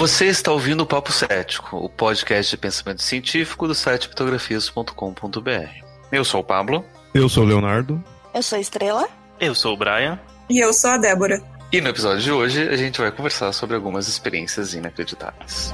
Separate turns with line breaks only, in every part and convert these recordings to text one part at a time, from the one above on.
Você está ouvindo o Papo Cético, o podcast de pensamento científico do site pitografias.com.br. Eu sou o Pablo.
Eu sou o Leonardo.
Eu sou a Estrela.
Eu sou o Brian.
E eu sou a Débora.
E no episódio de hoje a gente vai conversar sobre algumas experiências inacreditáveis.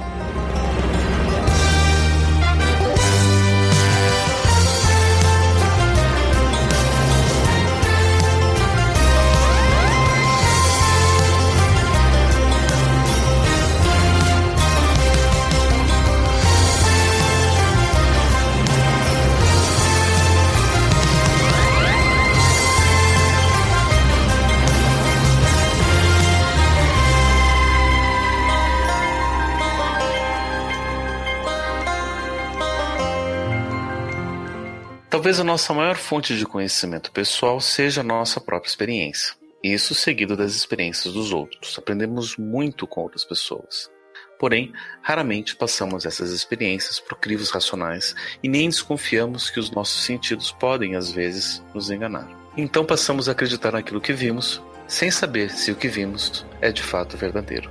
Talvez a nossa maior fonte de conhecimento pessoal seja a nossa própria experiência. Isso seguido das experiências dos outros. Aprendemos muito com outras pessoas. Porém, raramente passamos essas experiências por crivos racionais e nem desconfiamos que os nossos sentidos podem, às vezes, nos enganar. Então passamos a acreditar naquilo que vimos, sem saber se o que vimos é de fato verdadeiro.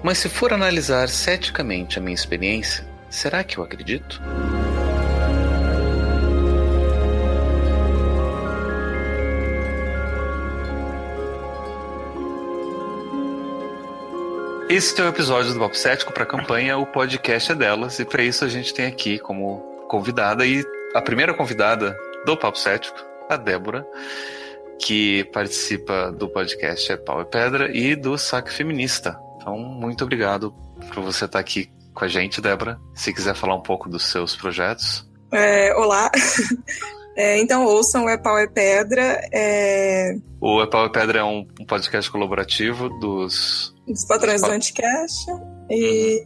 Mas se for analisar ceticamente a minha experiência, será que eu acredito? Este é o episódio do Papo Cético para a campanha O Podcast é Delas, e para isso a gente tem aqui como convidada e a primeira convidada do Papo Cético, a Débora, que participa do podcast É Pau e Pedra e do Saque Feminista. Então, muito obrigado por você estar aqui com a gente, Débora. Se quiser falar um pouco dos seus projetos.
É, olá. É, então ouçam o É Pau é Pedra. É...
O É Pau é Pedra é um, um podcast colaborativo dos
dos patrões do Anticast. E,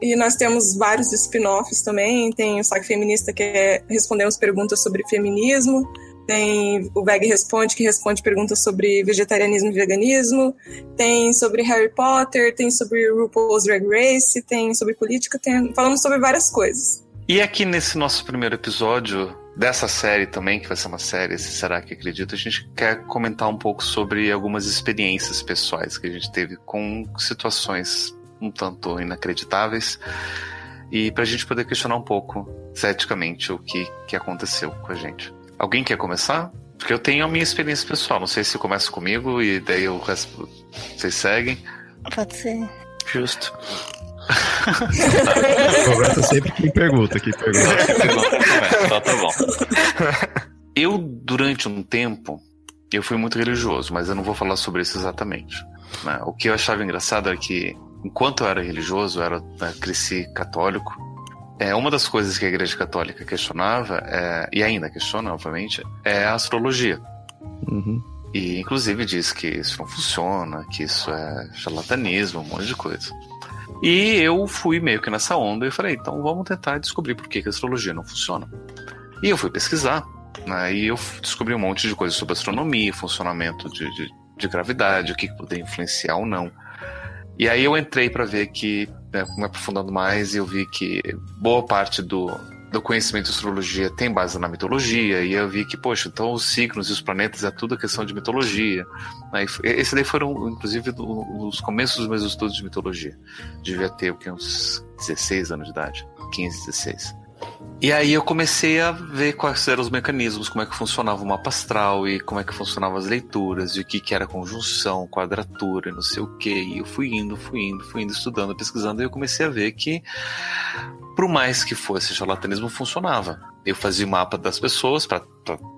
e nós temos vários spin-offs também. Tem o Saque Feminista, que é respondemos perguntas sobre feminismo. Tem o Veg Responde, que responde perguntas sobre vegetarianismo e veganismo. Tem sobre Harry Potter, tem sobre RuPaul's Drag Race, tem sobre política, tem... falamos sobre várias coisas.
E aqui nesse nosso primeiro episódio, dessa série também, que vai ser uma série, se será que acredita, a gente quer comentar um pouco sobre algumas experiências pessoais que a gente teve com situações um tanto inacreditáveis e para a gente poder questionar um pouco, ceticamente, o que, que aconteceu com a gente. Alguém quer começar? Porque eu tenho a minha experiência pessoal, não sei se começa comigo e daí o resto vocês seguem.
Pode ser.
Justo.
Conversa sempre quem pergunta, quem pergunta.
Então tá bom. Eu, durante um tempo, eu fui muito religioso, mas eu não vou falar sobre isso exatamente. Né? O que eu achava engraçado é que, enquanto eu era religioso, eu era, né, cresci católico, é, uma das coisas que a Igreja Católica questionava, é, e ainda questiona, obviamente, é a astrologia.
Uhum.
E, inclusive, diz que isso não funciona, que isso é charlatanismo, um monte de coisa. E eu fui meio que nessa onda e falei, então vamos tentar descobrir por que, que a astrologia não funciona. E eu fui pesquisar, né, e eu descobri um monte de coisas sobre astronomia, funcionamento de, de, de gravidade, o que, que poderia influenciar ou não. E aí eu entrei para ver que, né, me aprofundando mais, eu vi que boa parte do, do conhecimento de astrologia tem base na mitologia, e eu vi que, poxa, então os signos e os planetas é tudo questão de mitologia. Né? Esse daí foram, inclusive, os começos dos meus estudos de mitologia. Devia ter o que, uns 16 anos de idade, 15, 16. E aí eu comecei a ver quais eram os mecanismos, como é que funcionava o mapa astral e como é que funcionavam as leituras, e o que, que era conjunção, quadratura, não sei o que. E eu fui indo, fui indo, fui indo, estudando, pesquisando, e eu comecei a ver que, por mais que fosse charlatanismo, funcionava. Eu fazia o mapa das pessoas para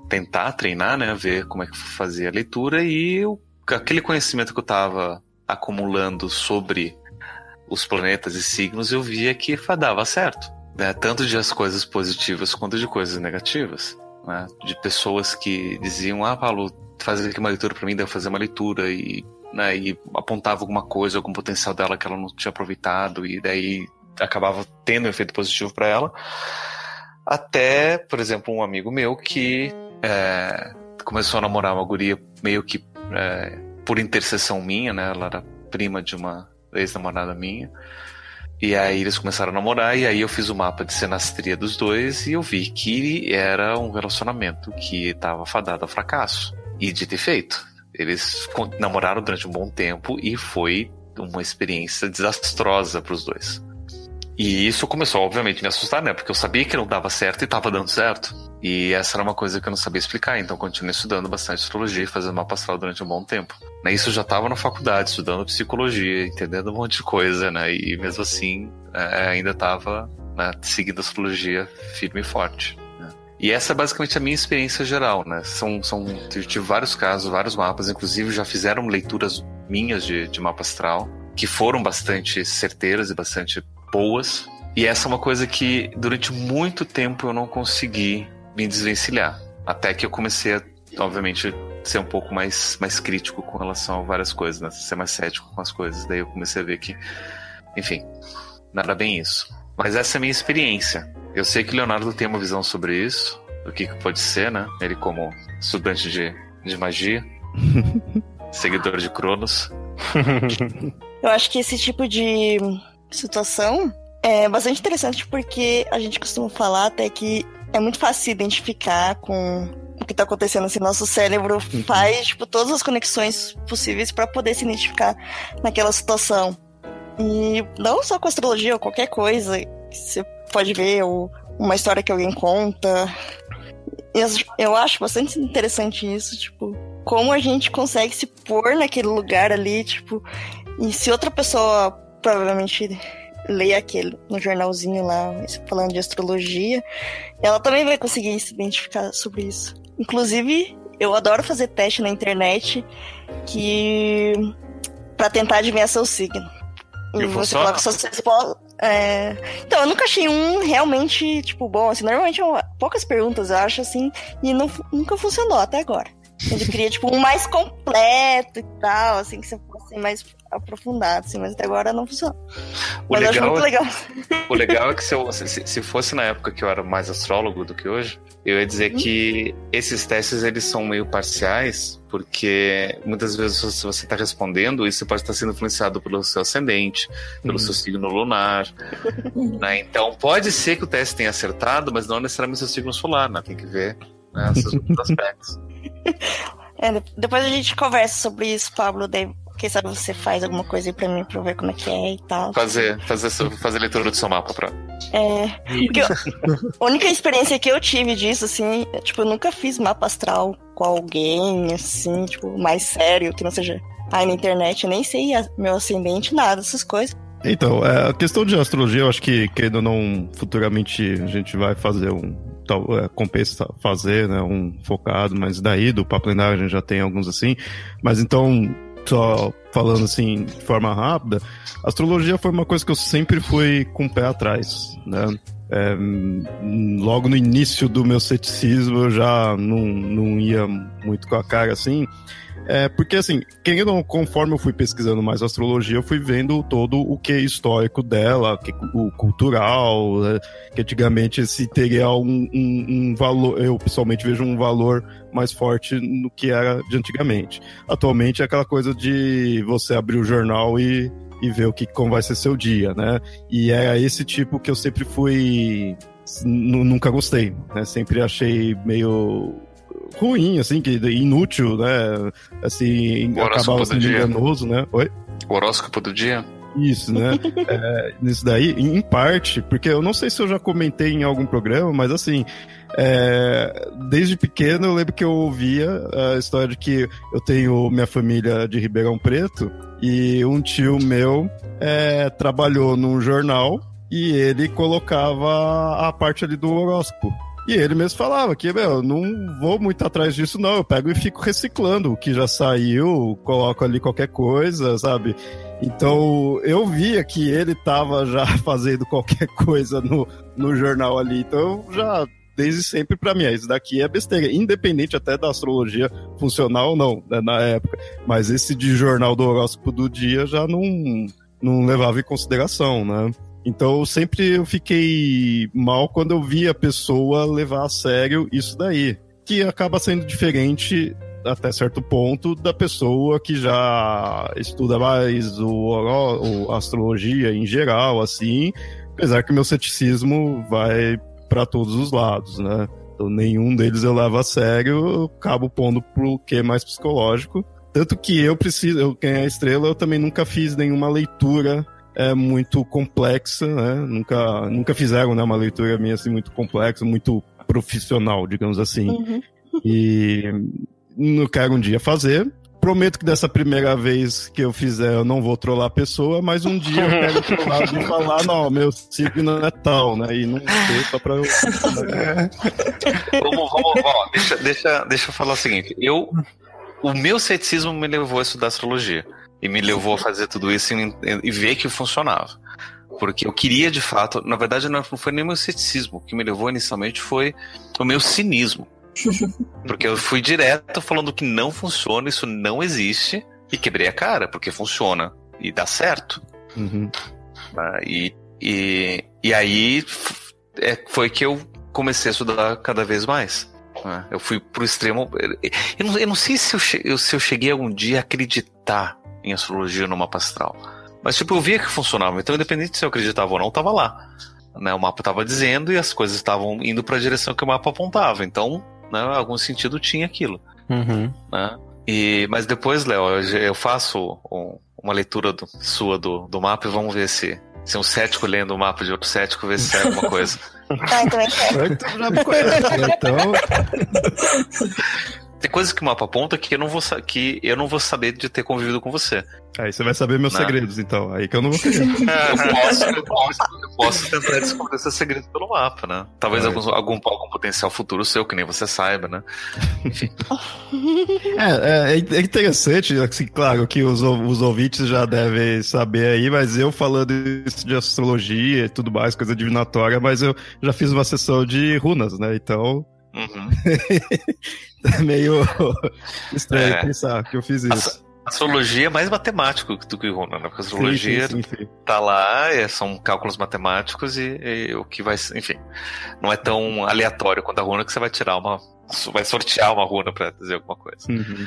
tentar treinar, né, ver como é que fazia a leitura, e eu, aquele conhecimento que eu estava acumulando sobre os planetas e signos, eu via que dava certo né, tanto de as coisas positivas quanto de coisas negativas. Né, de pessoas que diziam, ah, Paulo, faz aqui uma leitura para mim, eu fazer uma leitura e, né, e apontava alguma coisa, algum potencial dela que ela não tinha aproveitado e daí acabava tendo um efeito positivo para ela. Até, por exemplo, um amigo meu que é, começou a namorar uma guria meio que é, por intercessão minha, né? Ela era prima de uma ex-namorada minha. E aí eles começaram a namorar, e aí eu fiz o mapa de senastria dos dois e eu vi que era um relacionamento que estava fadado ao fracasso. E de ter feito. Eles namoraram durante um bom tempo e foi uma experiência desastrosa para os dois. E isso começou, obviamente, a me assustar, né? Porque eu sabia que não dava certo e estava dando certo. E essa era uma coisa que eu não sabia explicar, então continuei estudando bastante astrologia e fazendo mapa astral durante um bom tempo. Né? Isso eu já estava na faculdade, estudando psicologia, entendendo um monte de coisa, né? E mesmo assim, é, ainda estava né, seguindo a astrologia firme e forte. Né? E essa é basicamente a minha experiência geral, né? São, são, tive vários casos, vários mapas, inclusive já fizeram leituras minhas de, de mapa astral, que foram bastante certeiras e bastante boas. E essa é uma coisa que durante muito tempo eu não consegui me desvencilhar. Até que eu comecei a, obviamente, ser um pouco mais, mais crítico com relação a várias coisas, né? Ser mais cético com as coisas. Daí eu comecei a ver que, enfim, nada bem isso. Mas essa é a minha experiência. Eu sei que o Leonardo tem uma visão sobre isso, do que pode ser, né? Ele como estudante de, de magia, seguidor de Cronos.
Eu acho que esse tipo de situação é bastante interessante porque a gente costuma falar até que é muito fácil se identificar com o que está acontecendo assim, nosso cérebro uhum. faz tipo todas as conexões possíveis para poder se identificar naquela situação. E não só com astrologia ou qualquer coisa que você pode ver ou uma história que alguém conta. Eu acho bastante interessante isso, tipo, como a gente consegue se pôr naquele lugar ali, tipo, e se outra pessoa provavelmente lê aquele no jornalzinho lá, falando de astrologia, ela também vai conseguir se identificar sobre isso. Inclusive, eu adoro fazer teste na internet que para tentar adivinhar seu signo. E você coloca suas é... Então, eu nunca achei um realmente, tipo, bom, assim, normalmente é poucas perguntas, eu acho, assim, e não, nunca funcionou até agora. Eu queria, tipo, um mais completo e tal, assim, que você fosse mais aprofundado, assim, mas até agora não funciona. O mas legal, muito
é
legal.
O legal é que se, eu, se, se, fosse na época que eu era mais astrólogo do que hoje, eu ia dizer uhum. que esses testes eles são meio parciais, porque muitas vezes se você está respondendo, isso pode estar sendo influenciado pelo seu ascendente, pelo uhum. seu signo lunar. né? Então pode ser que o teste tenha acertado, mas não necessariamente seu signo solar, né? Tem que ver né, esses outros aspectos.
É, depois a gente conversa sobre isso, Pablo. Daí quem sabe você faz alguma coisa aí pra mim pra eu ver como é que é e tal.
Fazer, fazer, fazer leitura do seu mapa pra.
É. Porque eu, a única experiência que eu tive disso, assim, é, tipo, eu nunca fiz mapa astral com alguém, assim, tipo, mais sério, que não seja aí na internet. Eu nem sei a, meu ascendente, nada, essas coisas.
Então, é, a questão de astrologia, eu acho que, querendo ou não, futuramente a gente vai fazer um. Tal, é, compensa fazer, né? Um focado, mas daí do Papo Lendário a gente já tem alguns assim. Mas então, só falando assim de forma rápida, astrologia foi uma coisa que eu sempre fui com o pé atrás, né? É, logo no início do meu ceticismo eu já não, não ia muito com a cara assim. É, porque assim, querendo, conforme eu fui pesquisando mais astrologia, eu fui vendo todo o que é histórico dela, o cultural, né, que antigamente se teria um, um, um, valor, eu pessoalmente vejo um valor mais forte no que era de antigamente. Atualmente é aquela coisa de você abrir o jornal e, e ver o que como vai ser seu dia, né? E é esse tipo que eu sempre fui nunca gostei, né? Sempre achei meio ruim, assim, que inútil, né? Assim, acabava sendo enganoso, né? Oi?
O horóscopo do dia?
Isso, né? é, nisso daí, em parte, porque eu não sei se eu já comentei em algum programa, mas assim, é, desde pequeno eu lembro que eu ouvia a história de que eu tenho minha família de Ribeirão Preto e um tio meu é, trabalhou num jornal e ele colocava a parte ali do horóscopo. E ele mesmo falava que, meu, não vou muito atrás disso, não. Eu pego e fico reciclando o que já saiu, coloco ali qualquer coisa, sabe? Então eu via que ele tava já fazendo qualquer coisa no, no jornal ali. Então já desde sempre para mim, isso daqui é besteira, independente até da astrologia funcional ou não, né, na época. Mas esse de jornal do horóscopo do dia já não, não levava em consideração, né? Então sempre eu fiquei mal quando eu vi a pessoa levar a sério isso daí. Que acaba sendo diferente até certo ponto da pessoa que já estuda mais o, o astrologia em geral, assim, apesar que meu ceticismo vai para todos os lados, né? Então nenhum deles eu levo a sério, eu acabo pondo pro que mais psicológico Tanto que eu preciso, eu quem é a estrela, eu também nunca fiz nenhuma leitura é muito complexa, né? Nunca, nunca fizeram né, uma leitura minha assim muito complexa, muito profissional, digamos assim. Uhum. E não quero um dia fazer. Prometo que dessa primeira vez que eu fizer, eu não vou trollar a pessoa, mas um dia eu quero trollar e falar, não, meu signo é tal, né? E não sei, só pra eu.
vamos, vamos, vamos. Deixa, deixa, deixa eu falar o seguinte. Eu, o meu ceticismo me levou a estudar astrologia e me levou a fazer tudo isso e, e ver que funcionava. Porque eu queria de fato, na verdade não foi nem meu ceticismo, o que me levou inicialmente foi o meu cinismo. Porque eu fui direto falando que não funciona, isso não existe, e quebrei a cara, porque funciona e dá certo. Uhum. Ah, e, e, e aí é, foi que eu comecei a estudar cada vez mais. Né? Eu fui pro extremo. Eu não, eu não sei se eu, se eu cheguei algum dia a acreditar em astrologia no mapa astral. Mas, tipo, eu via que funcionava. Então, independente se eu acreditava ou não, tava lá. Né? O mapa tava dizendo e as coisas estavam indo para a direção que o mapa apontava. Então, né, algum sentido tinha aquilo. Uhum. Né? E, mas depois, Léo, eu faço um, uma leitura do, sua do, do mapa e vamos ver se, se um cético lendo o mapa de outro cético vê se sai alguma coisa.
Ah, então é
então,
tem coisas que o mapa aponta que eu não vou, que eu não vou saber de ter convivido com você.
Aí você vai saber meus não. segredos, então. Aí que eu não vou querer.
É, eu, posso, eu, posso, eu, posso, tentar descobrir esses segredos pelo mapa, né? Talvez é. algum, algum, algum potencial futuro seu, que nem você saiba, né? Enfim.
É, é, é, interessante, assim, claro que os, os ouvintes já devem saber aí, mas eu falando isso de astrologia e tudo mais, coisa divinatória, mas eu já fiz uma sessão de runas, né? Então. Uhum. é meio estranho é. pensar que eu fiz isso.
A astrologia é mais matemático do que runa, né? Porque a astrologia sim, sim, sim, tá lá, é, são cálculos matemáticos e, e, o que vai. Enfim, não é tão aleatório quanto a runa que você vai tirar uma. Vai sortear uma runa para dizer alguma coisa. Uhum.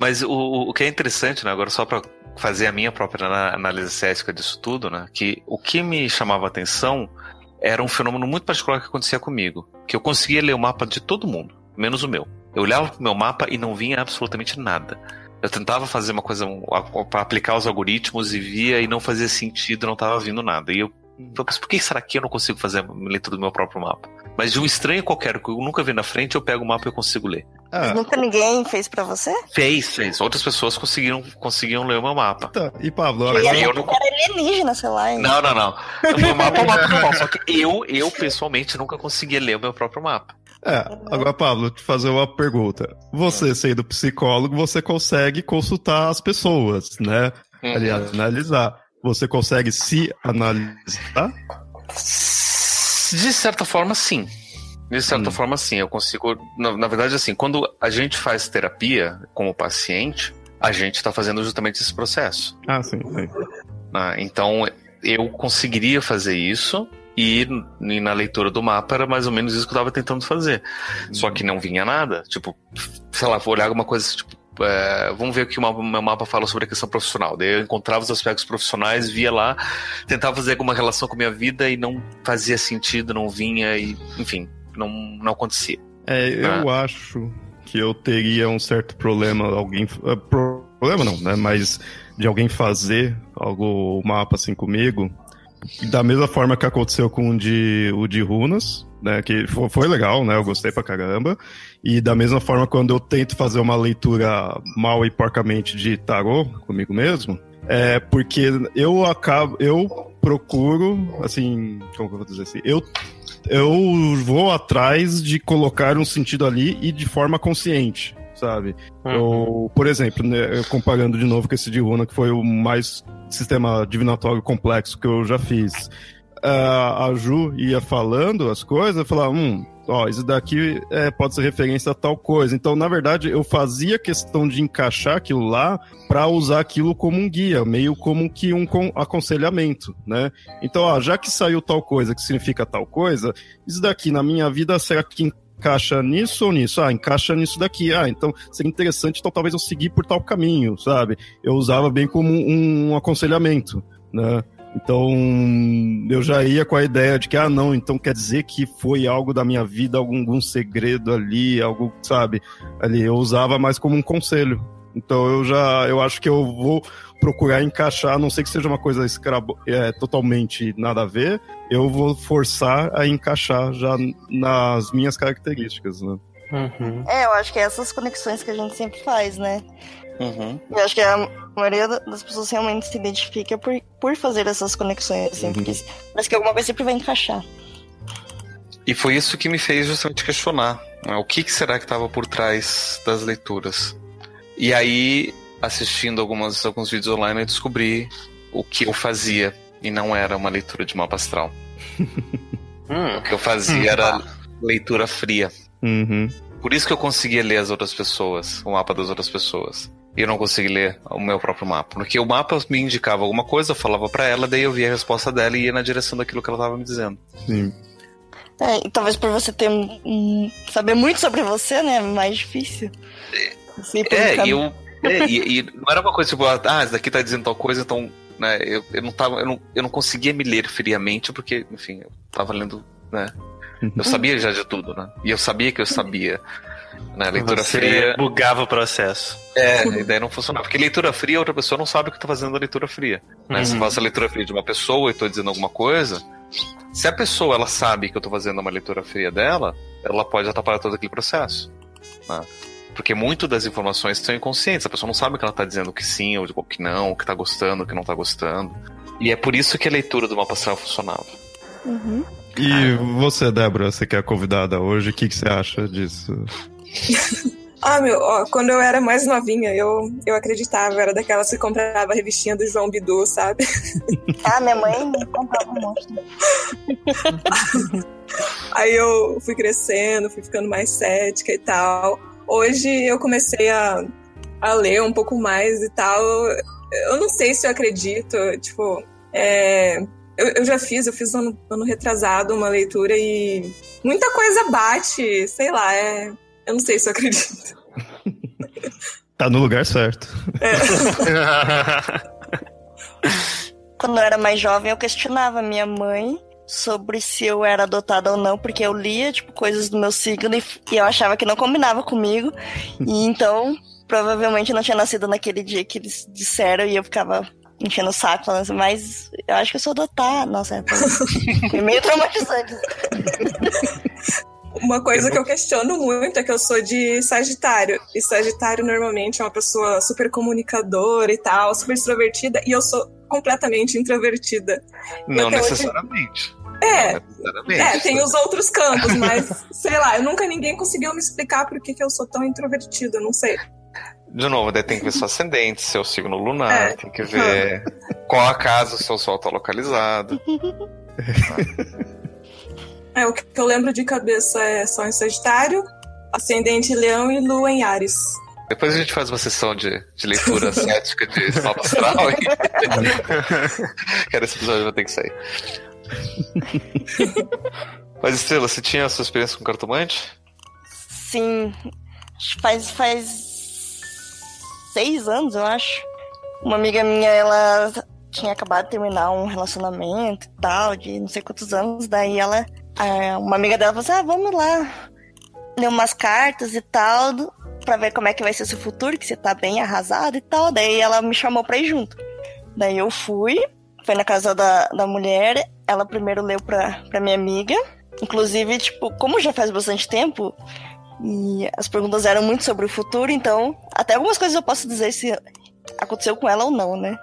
Mas o, o que é interessante, né? Agora, só para fazer a minha própria análise cética disso tudo, né? Que o que me chamava a atenção era um fenômeno muito particular que acontecia comigo. Que eu conseguia ler o mapa de todo mundo, menos o meu. Eu olhava pro meu mapa e não vinha absolutamente nada. Eu tentava fazer uma coisa para aplicar os algoritmos e via e não fazia sentido, não estava vindo nada. E eu mas por que será que eu não consigo fazer a leitura do meu próprio mapa? Mas de um estranho qualquer que eu nunca vi na frente, eu pego o mapa e eu consigo ler.
Ah. Nunca ninguém fez para você?
Fez, fez. Outras pessoas conseguiram, conseguiam ler o meu mapa.
Tá. E Pablo,
agora... eu, eu não... era alienígena, sei lá.
Hein? Não, não, não. O meu mapa é um mapa normal, só que eu, eu pessoalmente nunca conseguia ler o meu próprio mapa.
É, agora, Pablo, te fazer uma pergunta. Você, sendo psicólogo, você consegue consultar as pessoas, né? Uhum. Aliás, analisar. Você consegue se analisar?
De certa forma, sim. De certa hum. forma, sim. Eu consigo. Na, na, verdade, assim, quando a gente faz terapia como paciente, a gente está fazendo justamente esse processo.
Ah, sim, sim.
Ah, então, eu conseguiria fazer isso. E, e, na leitura do mapa era mais ou menos isso que eu estava tentando fazer. Hum. Só que não vinha nada. Tipo, sei lá, vou olhar alguma coisa, tipo, é, vamos ver o que o meu mapa fala sobre a questão profissional. Daí eu encontrava os aspectos profissionais, via lá, tentava fazer alguma relação com a minha vida e não fazia sentido, não vinha e, enfim, não, não acontecia.
É, eu ah. acho que eu teria um certo problema, alguém. Uh, problema não, né? Mas de alguém fazer algo, o mapa assim comigo. Da mesma forma que aconteceu com o de, o de Runas, né? Que foi, foi legal, né? Eu gostei pra caramba. E da mesma forma, quando eu tento fazer uma leitura mal e porcamente de tarô comigo mesmo, é porque eu acabo, eu procuro, assim, como eu vou dizer assim, eu eu vou atrás de colocar um sentido ali e de forma consciente, sabe? Uhum. Eu, por exemplo, né, comparando de novo com esse de Runa, que foi o mais sistema divinatório complexo que eu já fiz. Uh, a Ju ia falando as coisas, eu falava, hum, ó, isso daqui é, pode ser referência a tal coisa. Então, na verdade, eu fazia questão de encaixar aquilo lá para usar aquilo como um guia, meio como que um aconselhamento, né? Então, ó, já que saiu tal coisa que significa tal coisa, isso daqui na minha vida será que encaixa nisso ou nisso? Ah, encaixa nisso daqui. Ah, então seria interessante, então talvez eu seguir por tal caminho, sabe? Eu usava bem como um, um aconselhamento, né? Então, eu já ia com a ideia de que, ah, não, então quer dizer que foi algo da minha vida, algum, algum segredo ali, algo, sabe? Ali, eu usava mais como um conselho, Então eu já eu acho que eu vou procurar encaixar, a não sei que seja uma coisa escrabo, é, totalmente nada a ver, eu vou forçar a encaixar já nas minhas características, né?
Uhum. É, eu acho que é essas conexões que a gente sempre faz, né?
Uhum.
Eu acho que a maioria das pessoas realmente se identifica por, por fazer essas conexões, assim, uhum. porque parece que alguma coisa sempre vai encaixar.
E foi isso que me fez justamente questionar né, o que, que será que estava por trás das leituras. E aí, assistindo algumas, alguns vídeos online, eu descobri o que eu fazia e não era uma leitura de mapa astral. hum. O que eu fazia era leitura fria.
Uhum.
Por isso que eu conseguia ler as outras pessoas, o mapa das outras pessoas. E eu não consegui ler o meu próprio mapa. Porque o mapa me indicava alguma coisa, eu falava para ela, daí eu via a resposta dela e ia na direção daquilo que ela estava me dizendo.
Sim.
É, e talvez por você ter um, saber muito sobre você, né? Mais difícil.
é, e eu. É, e, e, não era uma coisa tipo, ah, esse daqui tá dizendo tal coisa, então. Né, eu, eu, não tava, eu, não, eu não conseguia me ler friamente, porque, enfim, eu tava lendo, né? Eu sabia já de tudo, né? E eu sabia que eu sabia. Né? Leitura
Você
fria.
bugava o processo.
É, a ideia não funcionava. Porque leitura fria, outra pessoa não sabe o que tá fazendo a leitura fria. Né? Uhum. Se eu faço a leitura fria de uma pessoa e tô dizendo alguma coisa, se a pessoa ela sabe que eu tô fazendo uma leitura fria dela, ela pode atrapalhar todo aquele processo. Né? Porque muito das informações são inconscientes. A pessoa não sabe que ela tá dizendo que sim ou que não, que tá gostando, que não tá gostando. E é por isso que a leitura do mapa astral funcionava.
Uhum.
E você, Débora, você que é convidada hoje, o que, que você acha disso?
ah, meu, ó, quando eu era mais novinha, eu, eu acreditava, era daquelas que comprava a revistinha do João Bidu, sabe?
ah, minha mãe comprava um monte.
Aí eu fui crescendo, fui ficando mais cética e tal. Hoje eu comecei a, a ler um pouco mais e tal. Eu não sei se eu acredito, tipo, é, eu, eu, já fiz, eu fiz ano, ano retrasado uma leitura e muita coisa bate, sei lá, é, eu não sei se eu acredito.
tá no lugar certo. É.
Quando eu era mais jovem, eu questionava minha mãe sobre se eu era adotada ou não, porque eu lia, tipo, coisas do meu signo e, e eu achava que não combinava comigo. e então, provavelmente não tinha nascido naquele dia que eles disseram e eu ficava enchendo o saco, falando assim, mas eu acho que eu sou adotada. Nossa, é, meio traumatizante.
Uma coisa que eu questiono muito é que eu sou de Sagitário. E Sagitário normalmente é uma pessoa super comunicadora e tal, super extrovertida, e eu sou completamente introvertida.
Não necessariamente.
É, é, tem os outros campos, mas sei lá, eu nunca ninguém conseguiu me explicar por que, que eu sou tão introvertida, não sei.
De novo, daí tem que ver seu ascendente, seu signo lunar, é. tem que ver qual a casa o seu sol tá localizado.
É, o que eu lembro de cabeça é Sol em Sagitário, Ascendente em Leão e Lua em Ares.
Depois a gente faz uma sessão de, de leitura cética de mapa astral. E... Cara, esse episódio vai ter que sair. Mas, Estrela, você tinha a sua experiência com cartomante?
Sim. Faz, faz seis anos, eu acho. Uma amiga minha, ela tinha acabado de terminar um relacionamento e tal, de não sei quantos anos. Daí ela é, uma amiga dela falou assim: ah, vamos lá ler umas cartas e tal, pra ver como é que vai ser seu futuro, que você tá bem arrasado e tal. Daí ela me chamou pra ir junto. Daí eu fui, foi na casa da, da mulher, ela primeiro leu pra, pra minha amiga. Inclusive, tipo, como já faz bastante tempo, e as perguntas eram muito sobre o futuro, então até algumas coisas eu posso dizer se aconteceu com ela ou não, né?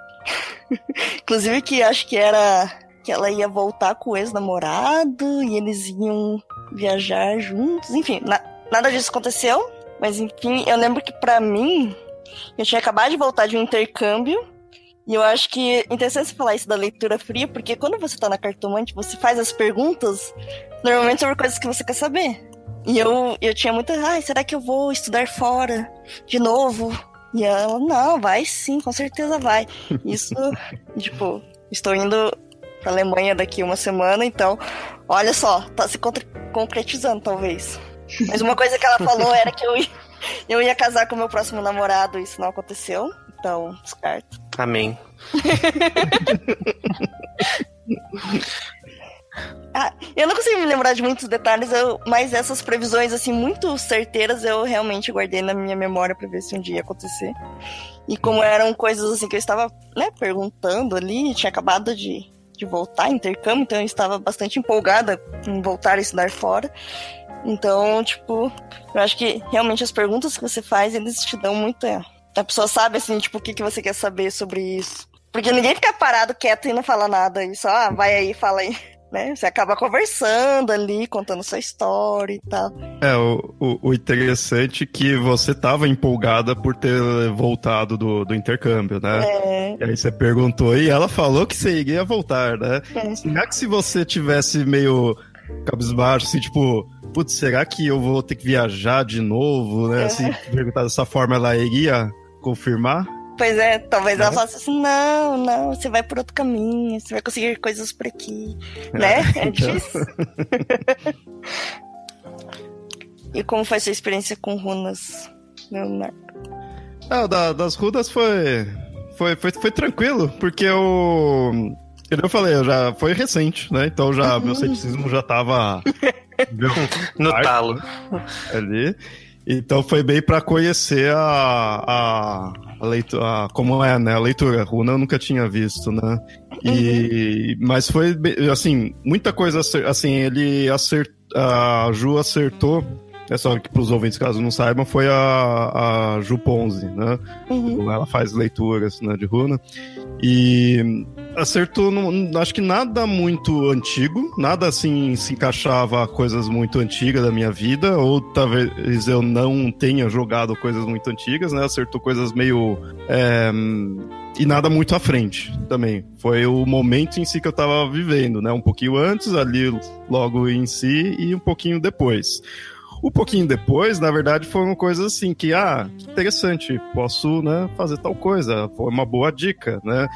Inclusive que acho que era que ela ia voltar com o ex-namorado e eles iam viajar juntos. Enfim, na, nada disso aconteceu. Mas enfim, eu lembro que para mim, eu tinha acabado de voltar de um intercâmbio. E eu acho que é interessante você falar isso da leitura fria, porque quando você tá na cartomante, você faz as perguntas, normalmente sobre coisas que você quer saber. E eu, eu tinha muita, ai, será que eu vou estudar fora de novo? E ela, não, vai sim, com certeza vai. Isso, tipo, estou indo pra Alemanha daqui uma semana, então, olha só, tá se concretizando, talvez. Mas uma coisa que ela falou era que eu ia, eu ia casar com o meu próximo namorado, isso não aconteceu, então, descarto.
Amém.
Ah, eu não consigo me lembrar de muitos detalhes, eu, mas essas previsões, assim, muito certeiras, eu realmente guardei na minha memória para ver se um dia ia acontecer. E como eram coisas, assim, que eu estava, né, perguntando ali, tinha acabado de, de voltar, intercâmbio, então eu estava bastante empolgada em voltar a estudar fora. Então, tipo, eu acho que realmente as perguntas que você faz, eles te dão muito. É, a pessoa sabe, assim, tipo, o que, que você quer saber sobre isso. Porque ninguém fica parado quieto e não fala nada e só, ah, vai aí, fala aí. Né? Você acaba conversando ali, contando sua história e tal.
É, o, o, o interessante é que você estava empolgada por ter voltado do, do intercâmbio, né? É. E aí você perguntou e ela falou que você iria voltar, né? É. Será que se você tivesse meio cabisbaixo, assim, tipo, putz, será que eu vou ter que viajar de novo, né? Assim, é. perguntar dessa forma, ela iria confirmar?
Pois é, talvez ela faça assim, não, não, você vai por outro caminho, você vai conseguir coisas por aqui, né? É então. difícil. e como foi sua experiência com runas, Leonardo?
Ah, da, das runas foi, foi, foi, foi tranquilo, porque eu... Eu falei, eu já foi recente, né? Então já meu ceticismo já tava
no talo
ali. Então foi bem para conhecer a, a, leitura, a, como é, né? A leitura. Runa eu nunca tinha visto, né? E, uhum. Mas foi, assim, muita coisa, assim, ele acertou, a Ju acertou é só que para os ouvintes, caso não saibam, foi a, a Ju Ponzi, né? Uhum. Ela faz leituras né, de runa. E acertou, acho que nada muito antigo, nada assim se encaixava a coisas muito antigas da minha vida, ou talvez eu não tenha jogado coisas muito antigas, né? Acertou coisas meio. É, e nada muito à frente também. Foi o momento em si que eu tava vivendo, né? Um pouquinho antes, ali logo em si, e um pouquinho depois. Um pouquinho depois, na verdade, foi uma coisa assim que, ah, interessante, posso, né, fazer tal coisa, foi uma boa dica, né?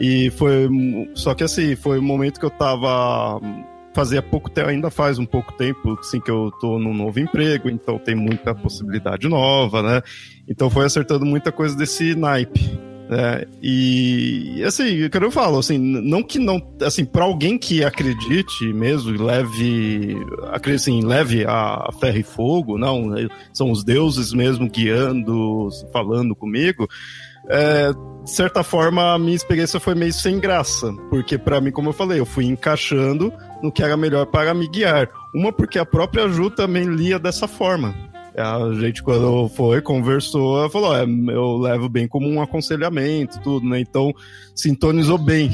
E foi, só que assim, foi um momento que eu tava fazia pouco tempo, ainda faz um pouco tempo, assim, que eu tô num novo emprego, então tem muita possibilidade nova, né? Então foi acertando muita coisa desse naipe. É, e assim, eu quero falar, assim, não que não, assim, para alguém que acredite mesmo, leve, assim, leve a ferro e fogo, não, são os deuses mesmo guiando, falando comigo. É, de certa forma, a minha experiência foi meio sem graça, porque para mim, como eu falei, eu fui encaixando no que era melhor para me guiar. Uma porque a própria Ju também lia dessa forma. A gente, quando foi, conversou, ela falou: é, eu levo bem como um aconselhamento, tudo, né? Então, sintonizou bem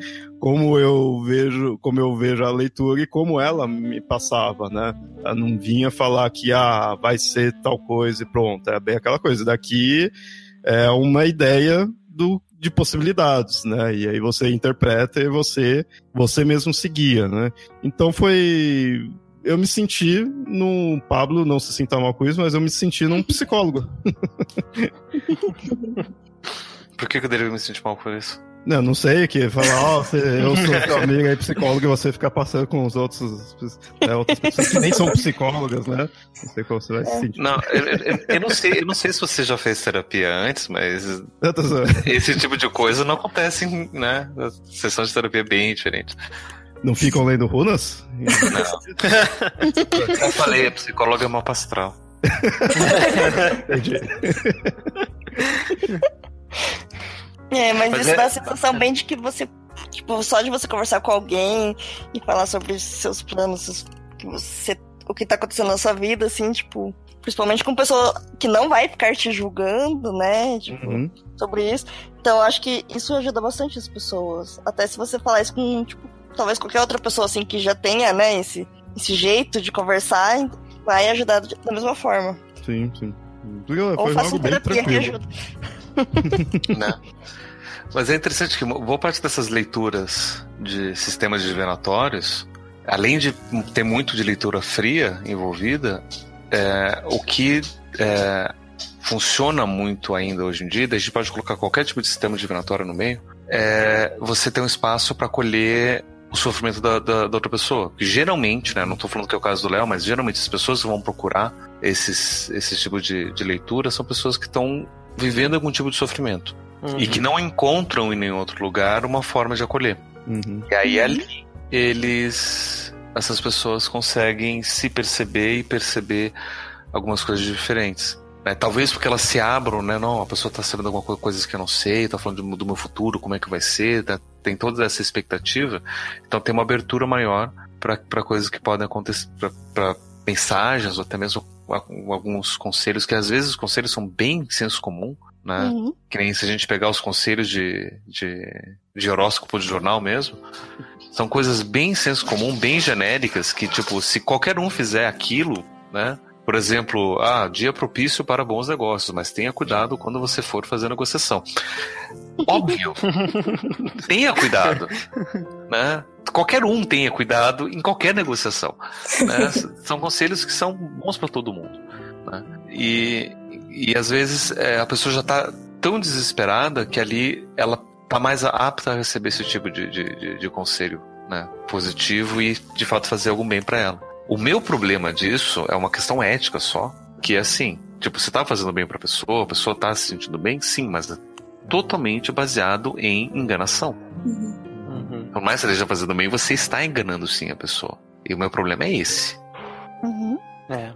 como eu vejo, como eu vejo a leitura e como ela me passava, né? Ela não vinha falar que ah, vai ser tal coisa e pronto. É bem aquela coisa. Daqui é uma ideia do, de possibilidades, né? E aí você interpreta e você, você mesmo seguia, né? Então foi eu me senti no Pablo, não se sinta mal com isso, mas eu me senti num psicólogo.
Por que, que eu deveria me sentir mal por isso?
Não, não sei, que falar, ó, oh, eu sou seu amigo aí, psicólogo, e você ficar passando com os outros, né, outras pessoas que nem são psicólogas, né? Não sei como você vai se é. sentir.
Não, eu, eu, eu, não sei, eu não sei se você já fez terapia antes, mas esse tipo de coisa não acontece, né? Sessões de terapia é bem diferentes.
Não ficam lendo runas?
Não. Eu falei, a psicóloga é uma pastral. Entendi.
É, mas, mas isso é... dá a sensação bem de que você, tipo, só de você conversar com alguém e falar sobre seus planos, que você, o que tá acontecendo na sua vida, assim, tipo, principalmente com pessoa que não vai ficar te julgando, né, tipo, uhum. sobre isso. Então, eu acho que isso ajuda bastante as pessoas. Até se você falar isso com, tipo, talvez qualquer outra pessoa assim que já tenha, né, esse, esse jeito de conversar, vai ajudar da mesma forma.
Sim, sim.
Ou faça terapia que ajuda.
né? Mas é interessante que boa parte dessas leituras de sistemas divinatórios, além de ter muito de leitura fria envolvida, é, o que é, funciona muito ainda hoje em dia, a gente pode colocar qualquer tipo de sistema divinatório no meio, é você ter um espaço para acolher o sofrimento da, da, da outra pessoa. Geralmente, né, não estou falando que é o caso do Léo, mas geralmente as pessoas que vão procurar esses, esses tipos de, de leitura são pessoas que estão vivendo algum tipo de sofrimento. Uhum. E que não encontram em nenhum outro lugar uma forma de acolher. Uhum. E aí ali eles essas pessoas conseguem se perceber e perceber algumas coisas diferentes. Né? Talvez porque elas se abram, né? Não, a pessoa está sabendo alguma coisa coisas que eu não sei, está falando do, do, meu futuro, como é que vai ser, tá? tem toda essa expectativa. Então tem uma abertura maior para coisas que podem acontecer, para mensagens ou até mesmo alguns conselhos, que às vezes os conselhos são bem senso comum, né? Uhum. Que nem se a gente pegar os conselhos de, de, de horóscopo de jornal mesmo, são coisas bem senso comum, bem genéricas, que tipo, se qualquer um fizer aquilo, né? Por exemplo, ah, dia propício para bons negócios, mas tenha cuidado quando você for fazer negociação. Óbvio. tenha cuidado. Né? Qualquer um tenha cuidado em qualquer negociação. Né? São conselhos que são bons para todo mundo. Né? E, e às vezes é, a pessoa já está tão desesperada que ali ela está mais apta a receber esse tipo de, de, de, de conselho né? positivo e de fato fazer algum bem para ela. O meu problema disso é uma questão ética só, que é assim, tipo, você tá fazendo bem pra pessoa, a pessoa tá se sentindo bem, sim, mas é totalmente baseado em enganação. Uhum. Por mais que você esteja fazendo bem, você está enganando sim a pessoa. E o meu problema é esse.
Uhum. É.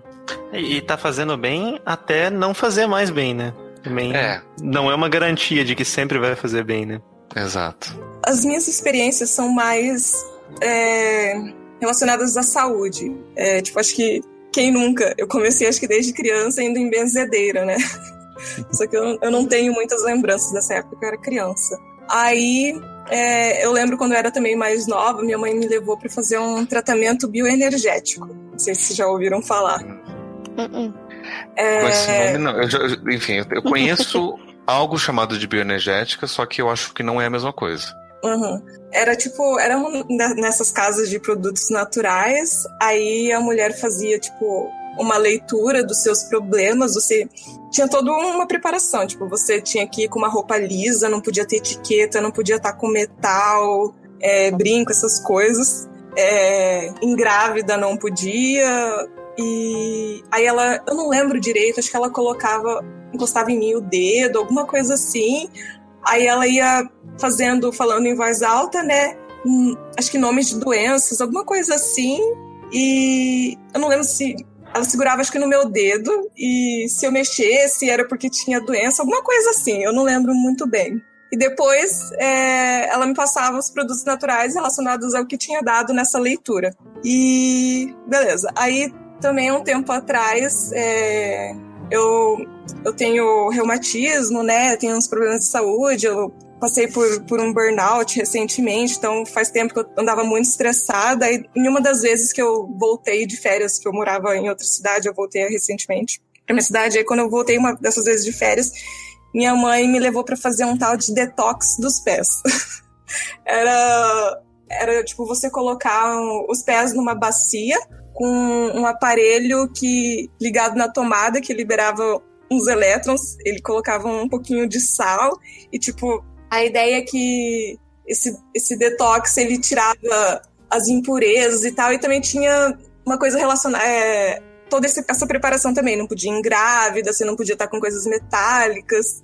E tá fazendo bem até não fazer mais bem, né? Também é. não é uma garantia de que sempre vai fazer bem, né?
Exato.
As minhas experiências são mais é, relacionadas à saúde. É, tipo, acho que quem nunca? Eu comecei, acho que desde criança, indo em benzedeira, né? Só que eu, eu não tenho muitas lembranças dessa época, eu era criança. Aí, é, eu lembro quando eu era também mais nova, minha mãe me levou para fazer um tratamento bioenergético. Não sei se já ouviram falar.
Uh É... Com esse nome, não. Eu já, enfim, eu conheço algo chamado de bioenergética, só que eu acho que não é a mesma coisa.
Uhum. Era tipo, era nessas casas de produtos naturais, aí a mulher fazia, tipo, uma leitura dos seus problemas, você tinha toda uma preparação, tipo, você tinha que ir com uma roupa lisa, não podia ter etiqueta, não podia estar com metal, é, brinco, essas coisas. É, engrávida não podia. E aí ela, eu não lembro direito, acho que ela colocava, encostava em mim o dedo, alguma coisa assim. Aí ela ia fazendo, falando em voz alta, né? Hum, acho que nomes de doenças, alguma coisa assim. E eu não lembro se ela segurava acho que no meu dedo e se eu mexesse era porque tinha doença, alguma coisa assim. Eu não lembro muito bem. E depois é, ela me passava os produtos naturais relacionados ao que tinha dado nessa leitura. E beleza. Aí também um tempo atrás é, eu, eu tenho reumatismo, né? Eu tenho uns problemas de saúde, eu passei por, por um burnout recentemente, então faz tempo que eu andava muito estressada. E em uma das vezes que eu voltei de férias, que eu morava em outra cidade, eu voltei recentemente pra minha cidade. Aí quando eu voltei uma dessas vezes de férias, minha mãe me levou para fazer um tal de detox dos pés. era, era tipo você colocar os pés numa bacia com um aparelho que ligado na tomada que liberava uns elétrons, ele colocava um pouquinho de sal e tipo a ideia é que esse, esse detox ele tirava as impurezas e tal, e também tinha uma coisa relacionada. É, toda essa preparação também. Não podia ir grávida, você não podia estar com coisas metálicas.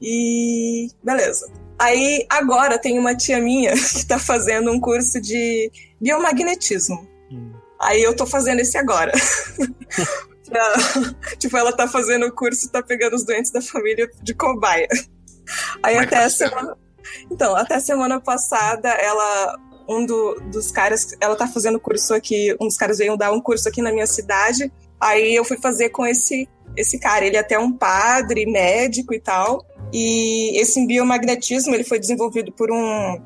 E. beleza. Aí agora tem uma tia minha que está fazendo um curso de biomagnetismo. Hum. Aí eu tô fazendo esse agora. tipo, ela tá fazendo o curso e tá pegando os doentes da família de cobaia. Aí Como até é semana. Então, até semana passada, ela. Um do, dos caras. Ela tá fazendo curso aqui. Um dos caras veio dar um curso aqui na minha cidade. Aí eu fui fazer com esse, esse cara. Ele é até um padre, médico e tal. E esse biomagnetismo ele foi desenvolvido por um,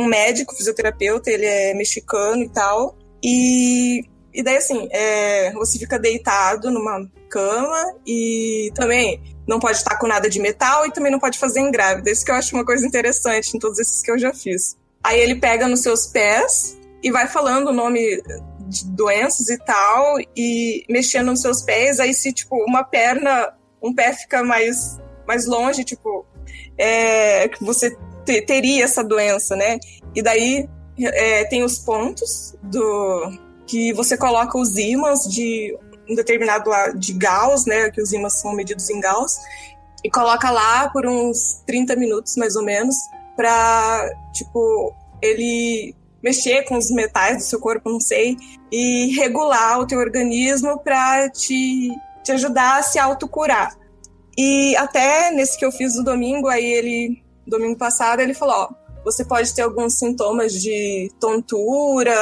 um médico, fisioterapeuta, ele é mexicano e tal. E, e daí, assim, é, você fica deitado numa cama e também não pode estar com nada de metal e também não pode fazer em grávida. Isso que eu acho uma coisa interessante em todos esses que eu já fiz. Aí ele pega nos seus pés e vai falando o nome de doenças e tal e mexendo nos seus pés. Aí se tipo uma perna, um pé fica mais mais longe, tipo é, você te, teria essa doença, né? E daí é, tem os pontos do que você coloca os ímãs de um determinado lá de Gauss, né, que os ímãs são medidos em Gauss, e coloca lá por uns 30 minutos mais ou menos para tipo ele mexer com os metais do seu corpo, não sei, e regular o teu organismo para te, te ajudar a se autocurar. E até nesse que eu fiz no domingo, aí ele, domingo passado, ele falou: ó, você pode ter alguns sintomas de tontura,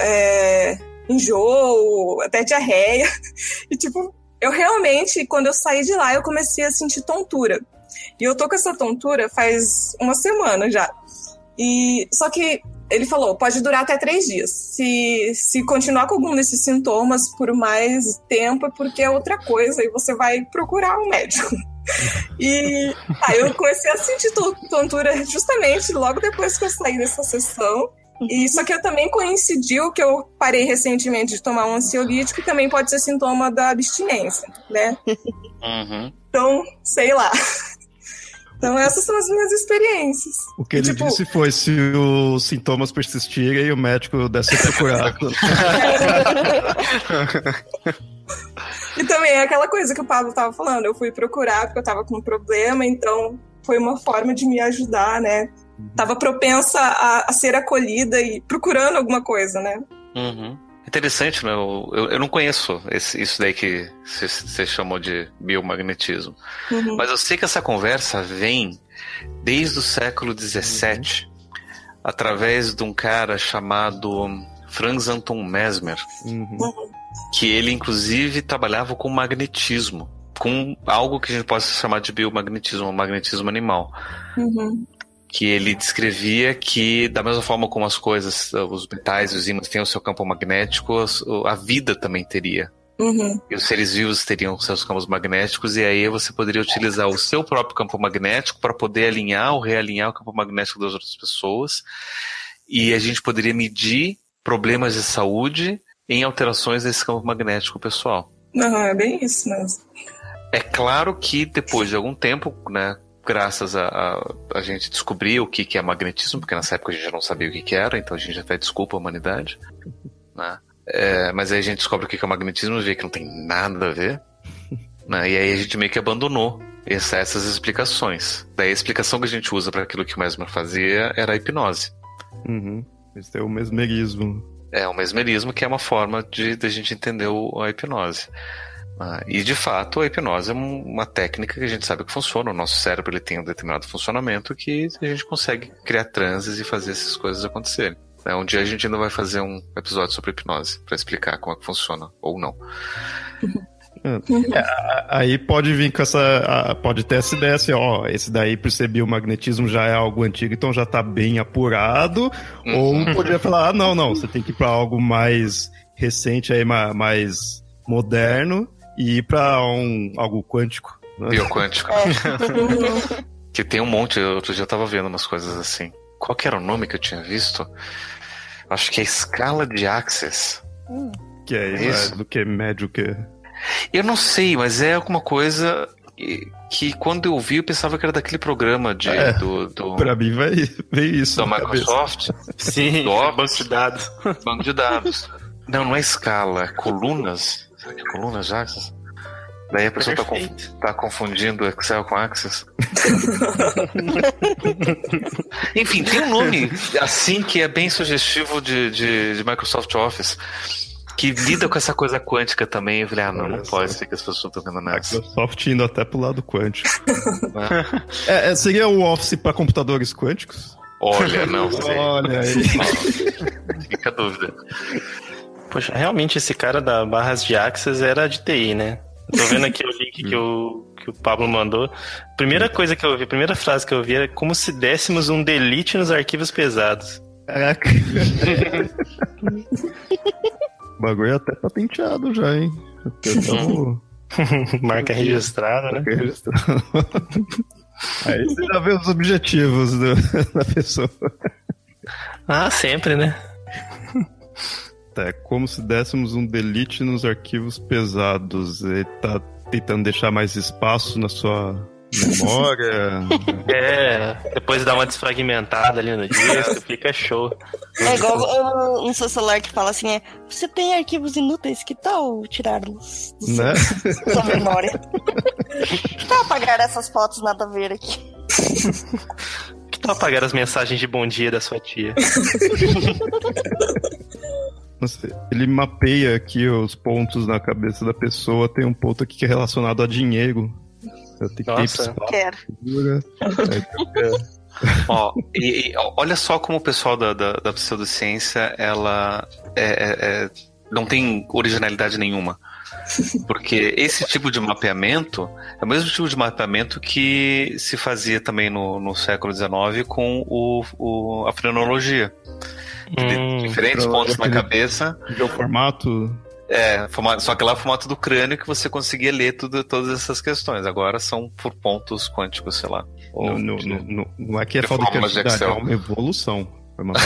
é, enjoo, até diarreia. E tipo, eu realmente, quando eu saí de lá, eu comecei a sentir tontura. E eu tô com essa tontura faz uma semana já. E só que ele falou, pode durar até três dias. Se, se continuar com algum desses sintomas por mais tempo, é porque é outra coisa e você vai procurar um médico. E aí eu comecei a sentir tontura justamente logo depois que eu saí dessa sessão. E só que eu também coincidiu que eu parei recentemente de tomar um ansiolítico e também pode ser sintoma da abstinência, né?
Uhum.
Então, sei lá. Então essas são as minhas experiências.
O que e, ele tipo... disse foi se os sintomas persistirem, o médico deve ser procurado.
e também é aquela coisa que o Pablo estava falando, eu fui procurar porque eu estava com um problema, então foi uma forma de me ajudar, né? Tava propensa a, a ser acolhida e procurando alguma coisa, né?
Uhum. Interessante, né? Eu, eu, eu não conheço esse, isso daí que você chamou de biomagnetismo. Uhum. Mas eu sei que essa conversa vem desde o século XVII, uhum. através de um cara chamado Franz Anton Mesmer, uhum. Que ele inclusive trabalhava com magnetismo, com algo que a gente pode chamar de biomagnetismo, magnetismo animal.
Uhum
que ele descrevia que, da mesma forma como as coisas, os metais e os ímãs têm o seu campo magnético, a vida também teria.
Uhum.
E os seres vivos teriam seus campos magnéticos, e aí você poderia utilizar o seu próprio campo magnético para poder alinhar ou realinhar o campo magnético das outras pessoas. E a gente poderia medir problemas de saúde em alterações desse campo magnético pessoal.
Não, é bem isso mesmo.
É claro que depois de algum tempo, né, graças a, a, a, gente descobrir o que, que é magnetismo, porque nessa época a gente já não sabia o que, que era, então a gente até desculpa a humanidade. Né? É, mas aí a gente descobre o que, que é magnetismo e vê que não tem nada a ver. Né? E aí a gente meio que abandonou essa, essas explicações. Daí a explicação que a gente usa para aquilo que o Mesmer fazia era a hipnose.
Uhum. Esse é o mesmerismo.
É, o mesmerismo que é uma forma de, de a gente entender o, a hipnose. Ah, e de fato, a hipnose é uma técnica que a gente sabe que funciona. O nosso cérebro ele tem um determinado funcionamento que a gente consegue criar transes e fazer essas coisas acontecerem. É, um dia a gente ainda vai fazer um episódio sobre hipnose para explicar como é que funciona ou não.
É, aí pode vir com essa. Pode ter essa ideia assim, ó. Esse daí percebi o magnetismo já é algo antigo, então já tá bem apurado. Uhum. Ou poderia falar, ah, não, não, você tem que ir pra algo mais recente aí, mais moderno e ir para um algo quântico.
Né? Bioquântico. É. que tem um monte, outro dia eu tava vendo umas coisas assim. Qual que era o nome que eu tinha visto? Acho que é escala de Access.
Hum. Que é, é isso? do que médio que
Eu não sei, mas é alguma coisa que quando eu vi eu pensava que era daquele programa de é, do, do
para mim vai ver isso
da Microsoft?
Sim do banco de dados.
Banco de dados. Não não é escala é colunas. Colunas Axis? Daí a pessoa tá, tá, confundindo Excel com Access. Enfim, tem um nome assim que é bem sugestivo de, de, de, Microsoft Office. Que lida com essa coisa quântica também. Eu falei, ah, não, não pode ser que as pessoas estão vendo nessa.
Microsoft indo até pro lado quântico. é, é, seria o Office para computadores quânticos?
Olha, não sei.
Olha aí.
Fica a dúvida.
Poxa, realmente esse cara da Barras de Access era de TI, né? Eu tô vendo aqui o link que o, que o Pablo mandou. Primeira coisa que eu vi, a primeira frase que eu vi era como se dessemos um delete nos arquivos pesados.
Caraca. o bagulho é até patenteado já, hein?
Marca registrada, né? Marca registrada.
Aí você já vê os objetivos do, da pessoa.
Ah, sempre, né?
É como se dessemos um delete nos arquivos pesados. Ele tá tentando deixar mais espaço na sua memória.
é, depois dá uma desfragmentada ali no disco, fica show.
É igual um seu celular que fala assim: é, você tem arquivos inúteis, que tal tirá-los
né?
sua memória? que tal apagar essas fotos nada a ver aqui?
Pra apagar as mensagens de bom dia da sua tia.
Ele mapeia aqui os pontos na cabeça da pessoa. Tem um ponto aqui que é relacionado a dinheiro. Tem que
Nossa.
ter
Quero.
Ó, e, e olha só como o pessoal da, da, da pseudociência, ela é, é- é- não tem originalidade nenhuma. Porque esse tipo de mapeamento é o mesmo tipo de mapeamento que se fazia também no, no século XIX com o, o- a frenologia.
Hum,
diferentes
pra-
pontos na cabeça.
ver o formato.
É, formato- só que lá é o formato do crânio que você conseguia ler tudo, todas essas questões. Agora são por pontos quânticos, sei lá. Ou-
No, no, no, no- não é que é
De
falta de
de
criatividade, é uma evolução. É uma.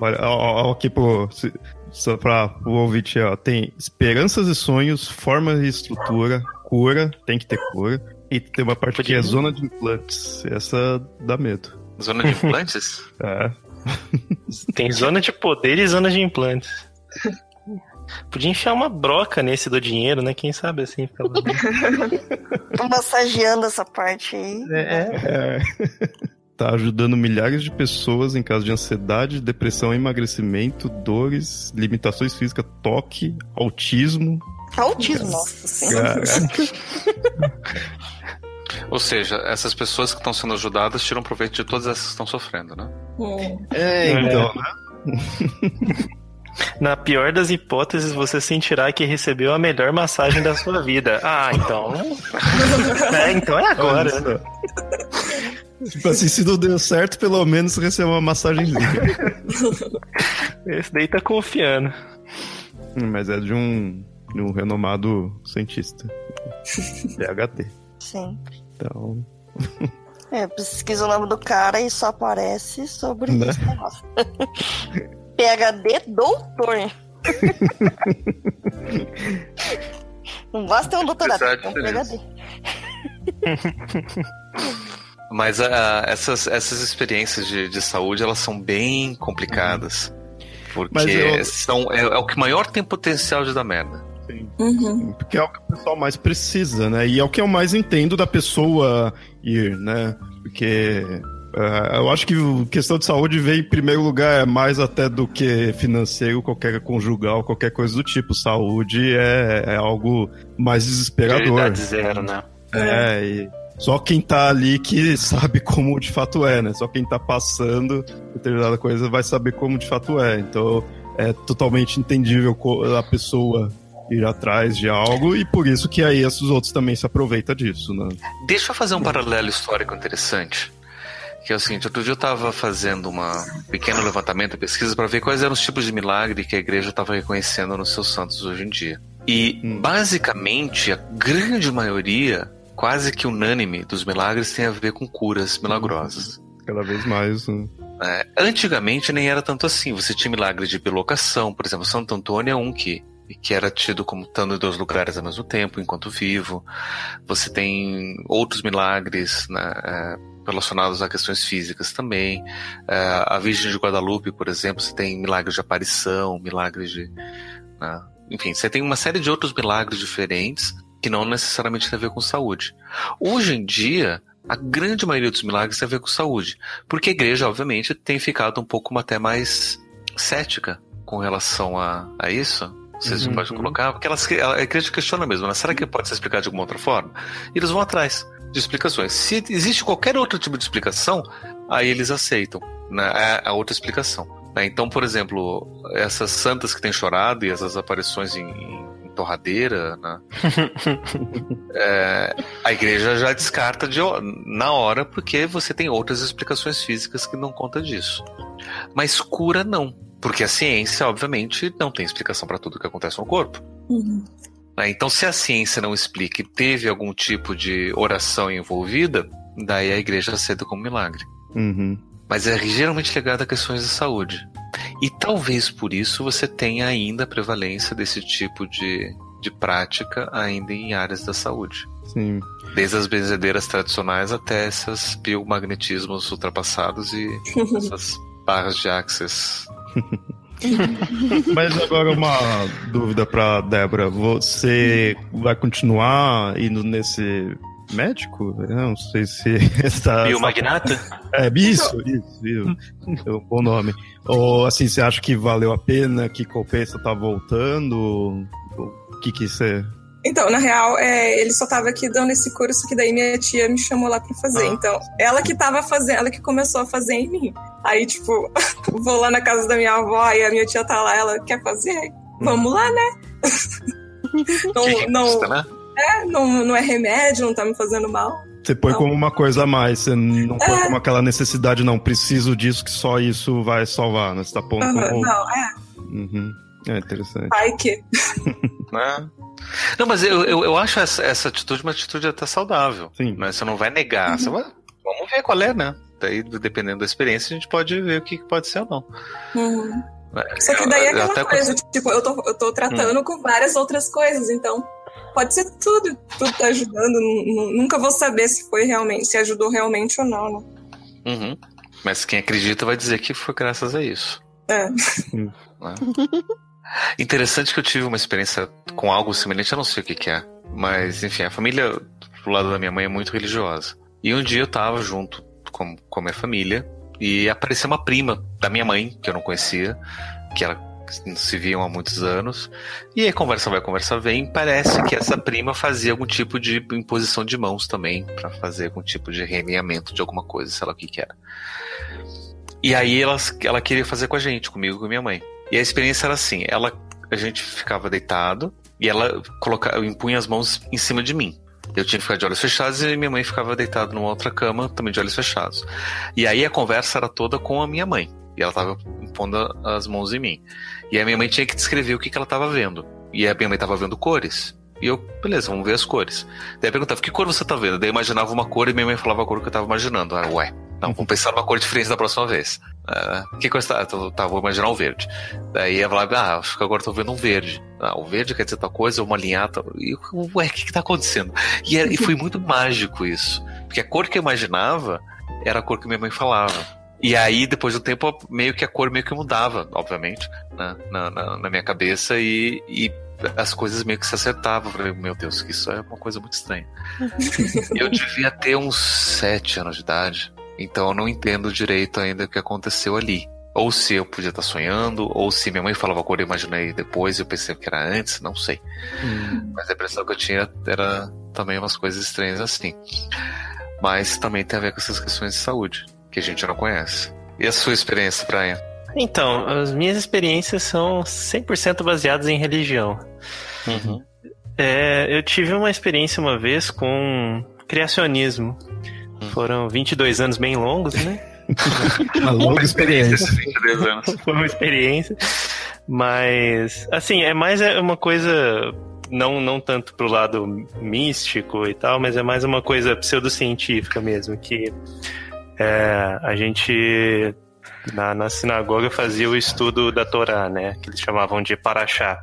Olha, ó, ó, aqui pro, se- só para o ouvinte, ó, tem esperanças e sonhos, forma e estrutura, cura, tem que ter cura. E tem uma parte que é zona de implantes. Essa dá medo.
Zona de implantes?
É.
Tem zona de poder e zona de implantes. Podia enfiar uma broca nesse do dinheiro, né? Quem sabe assim. Ficava...
Tô massageando essa parte aí.
É. Tá ajudando milhares de pessoas em caso de ansiedade, depressão, emagrecimento, dores, limitações físicas, toque, autismo.
Autismo, nossa senhora.
Ou seja, essas pessoas que estão sendo ajudadas tiram proveito de todas essas que estão sofrendo, né?
Hum.
É, então.
Na pior das hipóteses, você sentirá que recebeu a melhor massagem da sua vida. Ah, então. é, então é agora.
Tipo assim, se não deu certo, pelo menos recebeu uma massagenzinha.
Esse daí tá confiando.
Hum, Mas é de um, de um renomado cientista. PHD.
Sim.
Então.
É, pesquisa o nome do cara e só aparece sobre
Né?
esse negócio. PHD doutor. Não basta ter um doutorado,
é
um. PHD.
Mas ah, essas, essas experiências de, de saúde, elas são bem complicadas. Porque
Mas eu-
são, é, é o que maior tem potencial de dar merda.
Uhum.
Porque é o que o pessoal mais precisa, né? E é o que eu mais entendo da pessoa ir, né? Porque eh, eu acho que a questão de saúde vem em primeiro lugar é mais até do que financeiro, qualquer conjugal, qualquer coisa do tipo. Saúde é, é algo mais desesperador.
Prioridade zero, né?
É, e só quem tá ali que sabe como de fato é, né? Só quem tá passando determinada coisa vai saber como de fato é. Então é totalmente entendível a pessoa ir atrás de algo e por isso que aí esses outros também se aproveitam disso, né?
Deixa eu fazer um paralelo histórico interessante. Que é o seguinte, outro dia eu estava fazendo uma pequeno levantamento, pesquisa, para ver quais eram os tipos de milagre que a igreja estava reconhecendo nos seus santos hoje em dia. E,
Hum.
basicamente, a grande maioria, quase que unânime, dos milagres tem a ver com curas milagrosas.
Cada vez mais. né?
É, antigamente nem era tanto assim. Você tinha milagre de bilocação, por exemplo, Santo Antônio é um que, que era tido como estando em dois lugares ao mesmo tempo, enquanto vivo. Você tem outros milagres né, é, relacionados a questões físicas também. É, a Virgem de Guadalupe, por exemplo, você tem milagres de aparição, milagres de. né, enfim, você tem uma série de outros milagres diferentes que não necessariamente tem a ver com saúde. Hoje em dia, a grande maioria dos milagres tem a ver com saúde. Porque a igreja, obviamente, tem ficado um pouco até mais cética com relação a, a isso. Vocês
Uhum.
podem colocar, porque elas, a igreja questiona mesmo, né? será que pode ser explicado de alguma outra forma? E eles vão atrás de explicações. Se existe qualquer outro tipo de explicação, aí eles aceitam né, a, a outra explicação. né? Então, por exemplo, essas santas que têm chorado e essas aparições em, em torradeira, né? É, a igreja já descarta de, na hora porque você tem outras explicações físicas que não conta disso. Mas cura não, porque a ciência, obviamente, não tem explicação para tudo que acontece no corpo.
Uhum.
né? Então, se a ciência não explica e teve algum tipo de oração envolvida, daí a igreja aceita como milagre.
Uhum.
Mas é geralmente ligado a questões de saúde. E talvez por isso você tenha ainda a prevalência desse tipo de, de prática ainda em áreas da saúde.
Sim.
Desde as benzedeiras tradicionais até esses biomagnetismos ultrapassados e essas barras de axis.
Mas agora uma dúvida pra Débora. Você vai continuar indo nesse médico? Eu não sei se está.
Biomagnata?
É, isso, isso, isso. É um bom nome. Ou assim, você acha que valeu a pena, que compensa tá voltando? O que que você.
Então, na real, é, ele só tava aqui dando esse curso que daí minha tia me chamou lá pra fazer.
Ah.
Então, ela que tava fazendo, ela que começou a fazer em mim. Aí, tipo, vou lá na casa da minha avó e a minha tia tá lá, ela quer fazer? Vamos lá, né? não,
Que
não,
custa, né?
é, não, não é remédio, não tá me fazendo mal.
Você põe
Não.
como uma coisa a mais, você não põe
É.
como aquela necessidade, não, preciso disso, que só isso vai salvar, né? Você tá pondo
Aham,
como.
Não, é,
Uhum. É interessante.
vai que.
Né? Não, mas eu, eu, eu acho essa, essa atitude uma atitude até saudável.
Sim.
Mas você não vai negar. Você vai, vamos ver qual é, né? Daí, dependendo da experiência, a gente pode ver o que que pode ser ou não.
Uhum.
É,
Só que daí é aquela
até
coisa, tipo, eu tô, eu tô tratando com várias outras coisas, então pode ser tudo, tudo tá ajudando. nu- nu- Nunca vou saber se foi realmente, se ajudou realmente ou não, né?
Uhum. Mas quem acredita vai dizer que foi graças a isso.
É.
Né? Interessante que eu tive uma experiência com algo semelhante, eu não sei o que, que é. Mas, enfim, a família do lado da minha mãe é muito religiosa. E um dia eu tava junto com, com a minha família e apareceu uma prima da minha mãe, que eu não conhecia, que ela se viam há muitos anos. E aí conversa vai, conversa vem. Parece que essa prima fazia algum tipo de imposição de mãos também, pra fazer algum tipo de realinhamento de alguma coisa, sei lá o que que era. E aí ela, ela queria fazer com a gente, comigo e com minha mãe. E a experiência era assim, ela, a gente ficava deitado e ela colocava, impunha as mãos em cima de mim. Eu tinha que ficar de olhos fechados e minha mãe ficava deitada numa outra cama, também de olhos fechados. E aí a conversa era toda com a minha mãe. E ela estava impondo as mãos em mim. E a minha mãe tinha que descrever o que, que ela estava vendo. E a minha mãe estava vendo cores. E eu, beleza, vamos ver as cores. Daí eu perguntava, que cor você tá vendo? Daí eu imaginava uma cor e minha mãe falava a cor que eu tava imaginando. Ah, ué, não, vamos pensar numa cor diferente da próxima vez. Ah, que você tá? Tá, vou imaginar um verde. Daí ela falava, ah, acho que agora tô vendo um verde. Ah, o verde quer dizer tal coisa, uma linhata. E ué, o que que tá acontecendo? E, era- e foi muito mágico isso. Porque a cor que eu imaginava era a cor que minha mãe falava. E aí, depois do tempo, meio que a cor meio que mudava, obviamente, né, na, na, na minha cabeça e, e as coisas meio que se acertavam. Eu falei, meu Deus, que isso é uma coisa muito estranha. eu devia ter uns sete anos de idade, então eu não entendo direito ainda o que aconteceu ali. Ou se eu podia estar sonhando, ou se minha mãe falava a cor, eu imaginei depois, eu pensei que era antes, não sei. Mas a impressão que eu tinha era também umas coisas estranhas assim. Mas também tem a ver com essas questões de saúde, que a gente não conhece. E a sua experiência, Brian?
Então, as minhas experiências são 100% baseadas em religião. É, eu tive uma experiência uma vez com criacionismo. Foram 22 anos bem longos, né?
Uma longa experiência.
Esses 23 anos.
Foi uma experiência. Mas, assim, é mais é uma coisa. Não, não tanto pro lado místico e tal, mas é mais uma coisa pseudocientífica mesmo. Que é, a gente na, na sinagoga fazia o estudo da Torá, né? Que eles chamavam de Paraxá.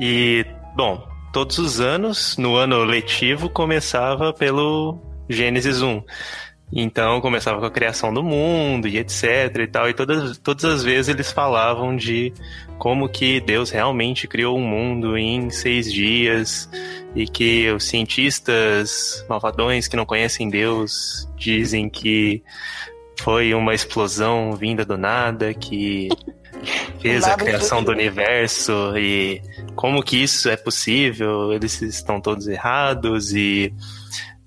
E, bom, todos os anos, no ano letivo, começava pelo Gênesis 1. Então começava com a criação do mundo e etc e tal. E todas, todas as vezes eles falavam de como que Deus realmente criou o mundo em seis dias e que os cientistas malvadões que não conhecem Deus dizem que foi uma explosão vinda do nada que fez a criação do universo e como que isso é possível? Eles estão todos errados e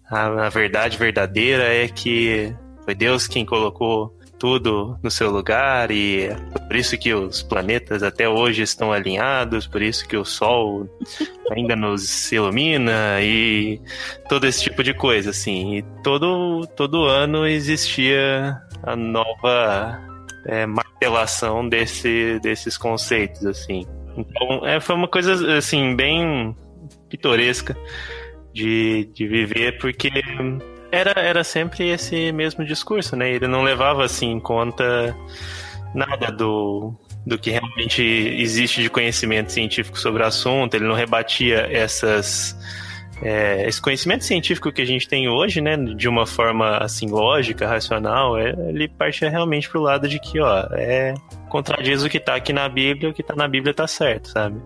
a, a verdade verdadeira é que foi Deus quem colocou tudo no seu lugar e por isso que os planetas até hoje estão alinhados, por isso que o Sol ainda nos ilumina e todo esse tipo de coisa, assim. E todo, todo ano existia a nova é, martelação desse, desses conceitos, assim. Então, é, foi uma coisa, assim, bem pitoresca de, de viver, porque era, era sempre esse mesmo discurso, né? Ele não levava, assim, em conta nada do, do que realmente existe de conhecimento científico sobre o assunto, ele não rebatia essas... É, esse conhecimento científico que a gente tem hoje, né, de uma forma assim lógica, racional, é, ele partia realmente pro lado de que, ó, é, contradiz o que está aqui na Bíblia, o que está na Bíblia está certo, sabe?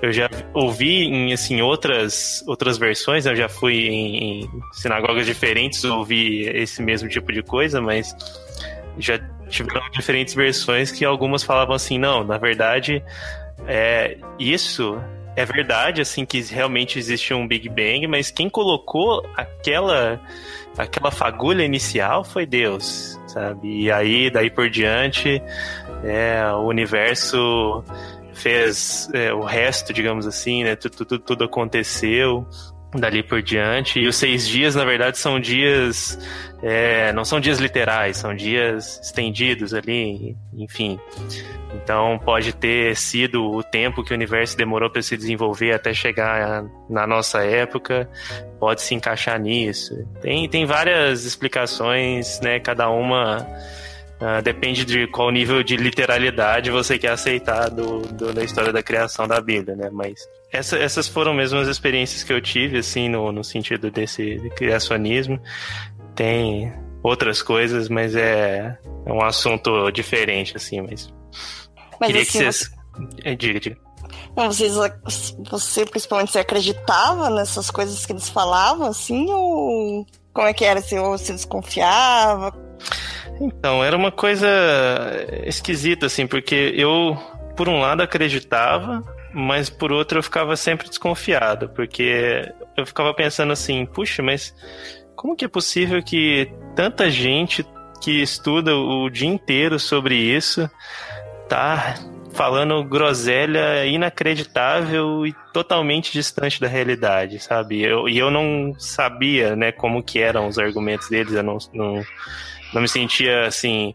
Eu já ouvi em assim outras outras versões, eu já fui em, em sinagogas diferentes ouvi esse mesmo tipo de coisa, mas já tiveram diferentes versões que algumas falavam assim, não, na verdade, é, isso é verdade, assim, que realmente existe um Big Bang, mas quem colocou aquela aquela fagulha inicial foi Deus, sabe? E aí, daí por diante, é, o universo fez é, o resto, digamos assim, né? Tudo, tudo, tudo aconteceu dali por diante. E os seis dias, na verdade, são dias. É, não são dias literais, são dias estendidos ali, enfim. Então pode ter sido o tempo que o universo demorou para se desenvolver até chegar na nossa época, pode se encaixar nisso. Tem, tem várias explicações, né? Cada uma Uh, depende de qual nível de literalidade você quer aceitar do, do, da história da criação da Bíblia, né? Mas essa, essas foram mesmo as experiências que eu tive, assim, no, no sentido desse de criacionismo. Tem outras coisas, mas é, é um assunto diferente, assim, mas.
Mas
queria
assim,
que vocês.
você...
É, Diga, diga.
Não, vocês, você, principalmente, você acreditava nessas coisas que eles falavam, assim, ou como é que era? Você, ou você desconfiava?
Então, era uma coisa esquisita, assim, porque eu, por um lado, acreditava, mas por outro eu ficava sempre desconfiado, porque eu ficava pensando assim, puxa, mas como que é possível que tanta gente que estuda o dia inteiro sobre isso tá falando groselha inacreditável e totalmente distante da realidade, sabe? Eu, e eu não sabia, né, como que eram os argumentos deles, eu não, não não me sentia assim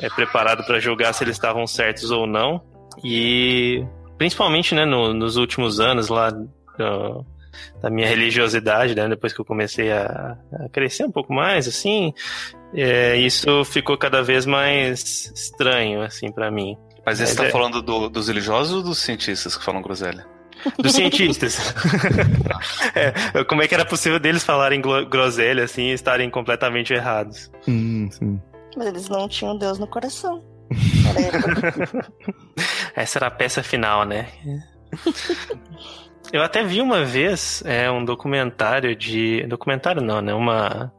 é, preparado para julgar se eles estavam certos ou não. E principalmente, né, no, nos últimos anos lá no, da minha religiosidade, né, depois que eu comecei a, a crescer um pouco mais, assim, é, isso ficou cada vez mais estranho, assim, para mim.
Mas você está é... falando do, dos religiosos ou dos cientistas que falam groselha?
Dos cientistas. é, como é que era possível deles falarem groselha assim e estarem completamente errados?
Hum, sim.
Mas eles não tinham Deus no coração.
Essa era a peça final, né? Eu até vi uma vez é, um documentário de. Documentário não, né? Uma.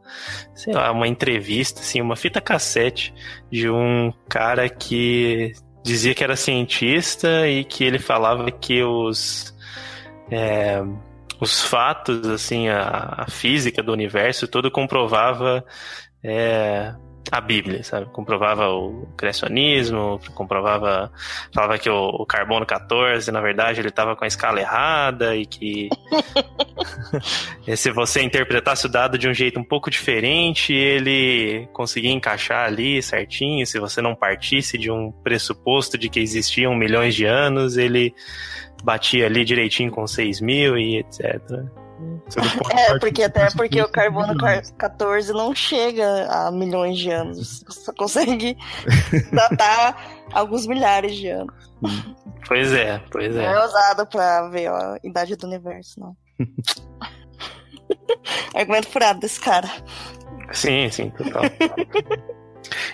Sei lá, uma entrevista, assim, uma fita cassete de um cara que dizia que era cientista e que ele falava que os é, os fatos, assim, a, a, física do universo, tudo comprovava é, a Bíblia, sabe? Comprovava o criacionismo, comprovava, falava que o, o carbono 14, na verdade, ele estava com a escala errada e que se você interpretasse o dado de um jeito um pouco diferente, ele conseguia encaixar ali certinho. Se você não partisse de um pressuposto de que existiam milhões de anos, ele batia ali direitinho com 6 mil e etc.
É, porque até porque o carbono 14 não chega a milhões de anos. Só consegue datar alguns milhares de anos.
Pois é, pois é.
Não é usado pra ver a idade do universo, não. Argumento furado desse cara.
Sim, sim, total.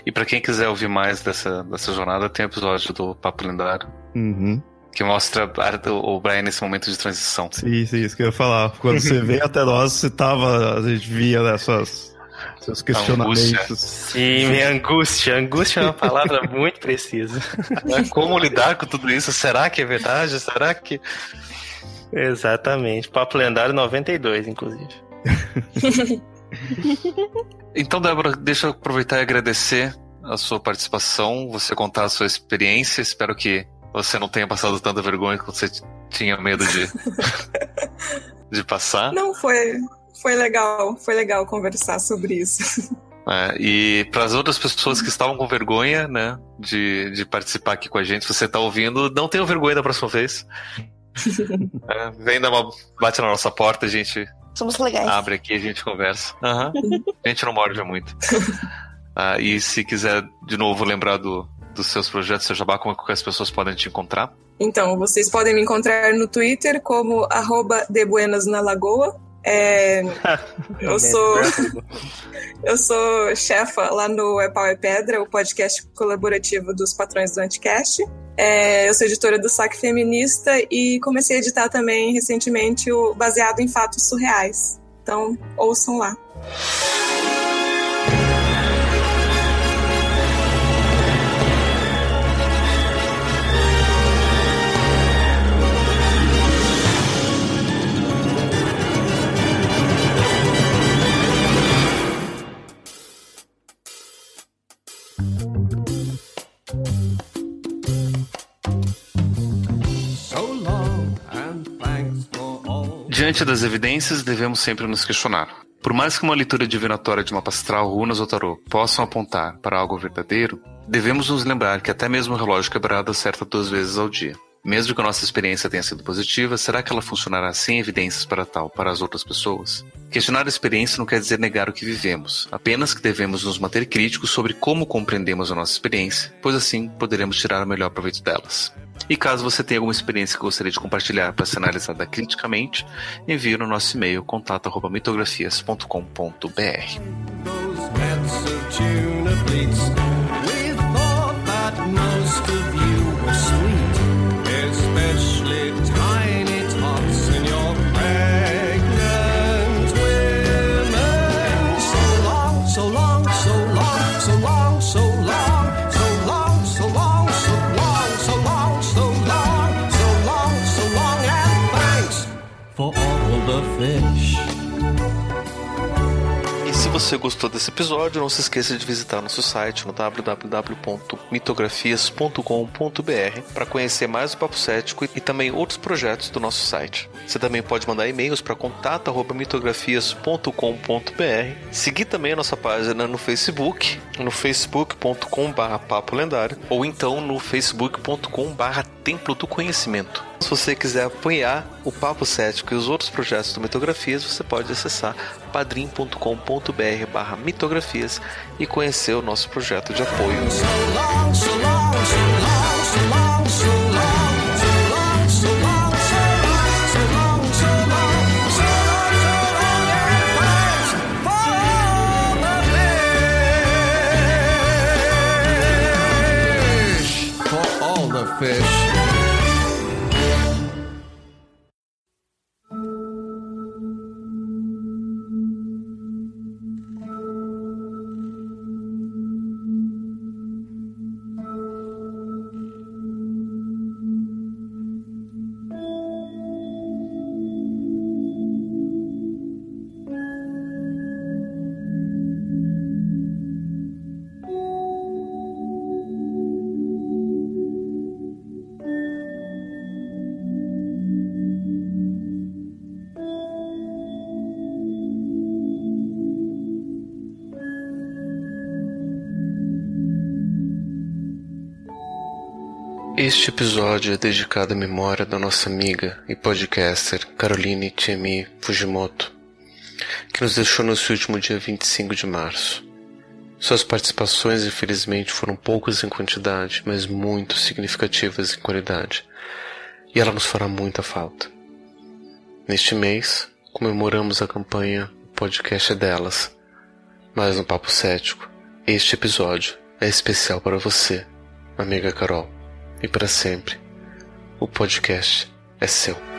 e para quem quiser ouvir mais dessa, dessa jornada, tem episódio do Papo Lendário.
Uhum.
Que mostra o Brian nesse momento de transição.
Sim, sim, isso que eu ia falar. Quando você veio até nós, você tava. A gente via nessas. Seus questionamentos.
Angústia. Sim, minha angústia. Angústia é uma palavra muito precisa.
Como lidar com tudo isso? Será que é verdade? Será que.
Exatamente. Papo Lendário 92, inclusive.
então, Débora, deixa eu aproveitar e agradecer a sua participação, você contar a sua experiência. Espero que você não tenha passado tanta vergonha quanto você tinha medo de, de passar.
Não, foi, foi legal. Foi legal conversar sobre isso.
É, e para as outras pessoas que estavam com vergonha, né, de, de participar aqui com a gente, se você está ouvindo, não tenha vergonha da próxima vez. é, vem dar uma bate na nossa porta, a gente
Somos legais.
abre aqui, a gente conversa. Uhum. A gente não morde muito. Ah, e se quiser de novo lembrar do, dos seus projetos, seu jabá, como é que as pessoas podem te encontrar?
Então, vocês podem me encontrar no Twitter como arroba de Buenas na Lagoa. É, eu sou eu sou chefa lá no É Pau é Pedra, o podcast colaborativo dos patrões do Anticast. É, eu sou editora do Saque Feminista e comecei a editar também recentemente o Baseado em Fatos Surreais. Então, ouçam lá.
Diante das evidências, devemos sempre nos questionar. Por mais que uma leitura divinatória de uma astral, runas ou tarô possam apontar para algo verdadeiro, devemos nos lembrar que até mesmo o relógio quebrado acerta duas vezes ao dia. Mesmo que a nossa experiência tenha sido positiva, será que ela funcionará sem evidências para tal para as outras pessoas? Questionar a experiência não quer dizer negar o que vivemos, apenas que devemos nos manter críticos sobre como compreendemos a nossa experiência, pois assim poderemos tirar o melhor proveito delas. E caso você tenha alguma experiência que gostaria de compartilhar para ser analisada criticamente, envie no nosso e-mail contato@mitografias.com.br. você gostou desse episódio, não se esqueça de visitar nosso site no www.mitografias.com.br para conhecer mais o Papo Cético e também outros projetos do nosso site. Você também pode mandar e-mails para contato@mitografias.com.br. Seguir também a nossa página no Facebook, no facebook.com/papo lendário ou então no facebook.com/templo do conhecimento. Se você quiser apoiar o Papo Cético e os outros projetos do Mitografias, você pode acessar padrim.com.br barra mitografias e conhecer o nosso projeto de apoio. fish. Este episódio é dedicado à memória da nossa amiga e podcaster Caroline Chemi Fujimoto, que nos deixou no seu último dia 25 de março. Suas participações, infelizmente, foram poucas em quantidade, mas muito significativas em qualidade, e ela nos fará muita falta. Neste mês, comemoramos a campanha O Podcast é Delas, mas no Papo Cético, este episódio é especial para você, amiga Carol e para sempre. O podcast é seu.